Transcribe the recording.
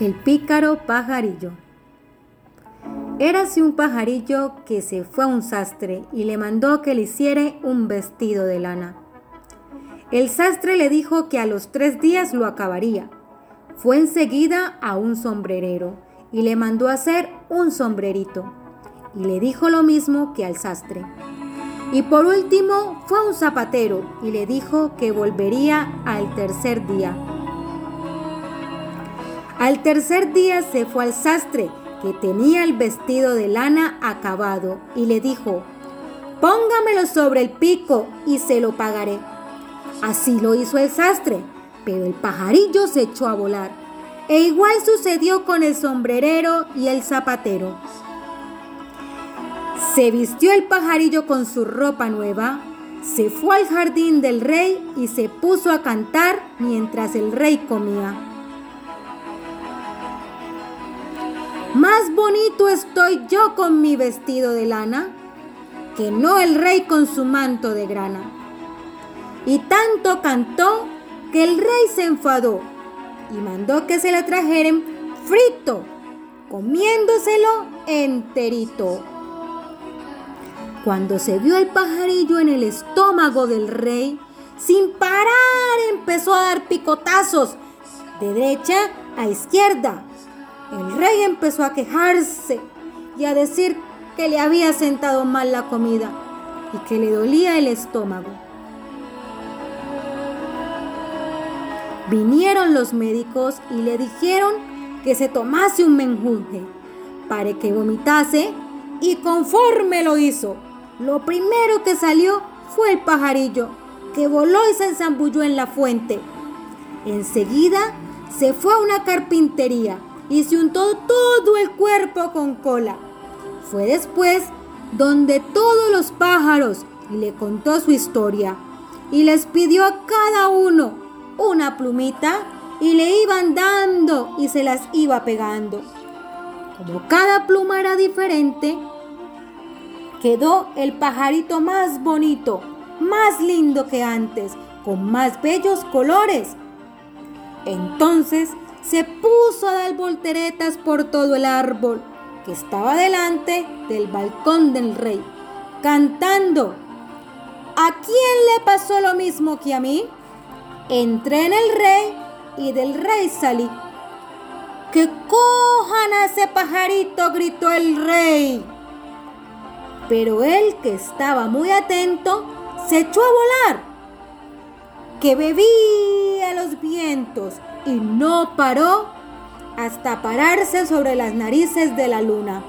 El pícaro pajarillo. Érase un pajarillo que se fue a un sastre y le mandó que le hiciera un vestido de lana. El sastre le dijo que a los tres días lo acabaría. Fue enseguida a un sombrerero y le mandó hacer un sombrerito. Y le dijo lo mismo que al sastre. Y por último fue a un zapatero y le dijo que volvería al tercer día. Al tercer día se fue al sastre, que tenía el vestido de lana acabado, y le dijo, Póngamelo sobre el pico y se lo pagaré. Así lo hizo el sastre, pero el pajarillo se echó a volar. E igual sucedió con el sombrerero y el zapatero. Se vistió el pajarillo con su ropa nueva, se fue al jardín del rey y se puso a cantar mientras el rey comía. Bonito estoy yo con mi vestido de lana que no el rey con su manto de grana. Y tanto cantó que el rey se enfadó y mandó que se la trajeran frito, comiéndoselo enterito. Cuando se vio el pajarillo en el estómago del rey, sin parar empezó a dar picotazos de derecha a izquierda el rey empezó a quejarse y a decir que le había sentado mal la comida y que le dolía el estómago. Vinieron los médicos y le dijeron que se tomase un menjunje para que vomitase y conforme lo hizo, lo primero que salió fue el pajarillo que voló y se enzambulló en la fuente. Enseguida se fue a una carpintería y se untó todo el cuerpo con cola. Fue después donde todos los pájaros le contó su historia y les pidió a cada uno una plumita y le iban dando y se las iba pegando. Como cada pluma era diferente, quedó el pajarito más bonito, más lindo que antes, con más bellos colores. Entonces se puso a dar volteretas por todo el árbol que estaba delante del balcón del rey, cantando. ¿A quién le pasó lo mismo que a mí? Entré en el rey y del rey salí. ¡Que cojan a ese pajarito! gritó el rey. Pero él, que estaba muy atento, se echó a volar, que los vientos y no paró hasta pararse sobre las narices de la luna.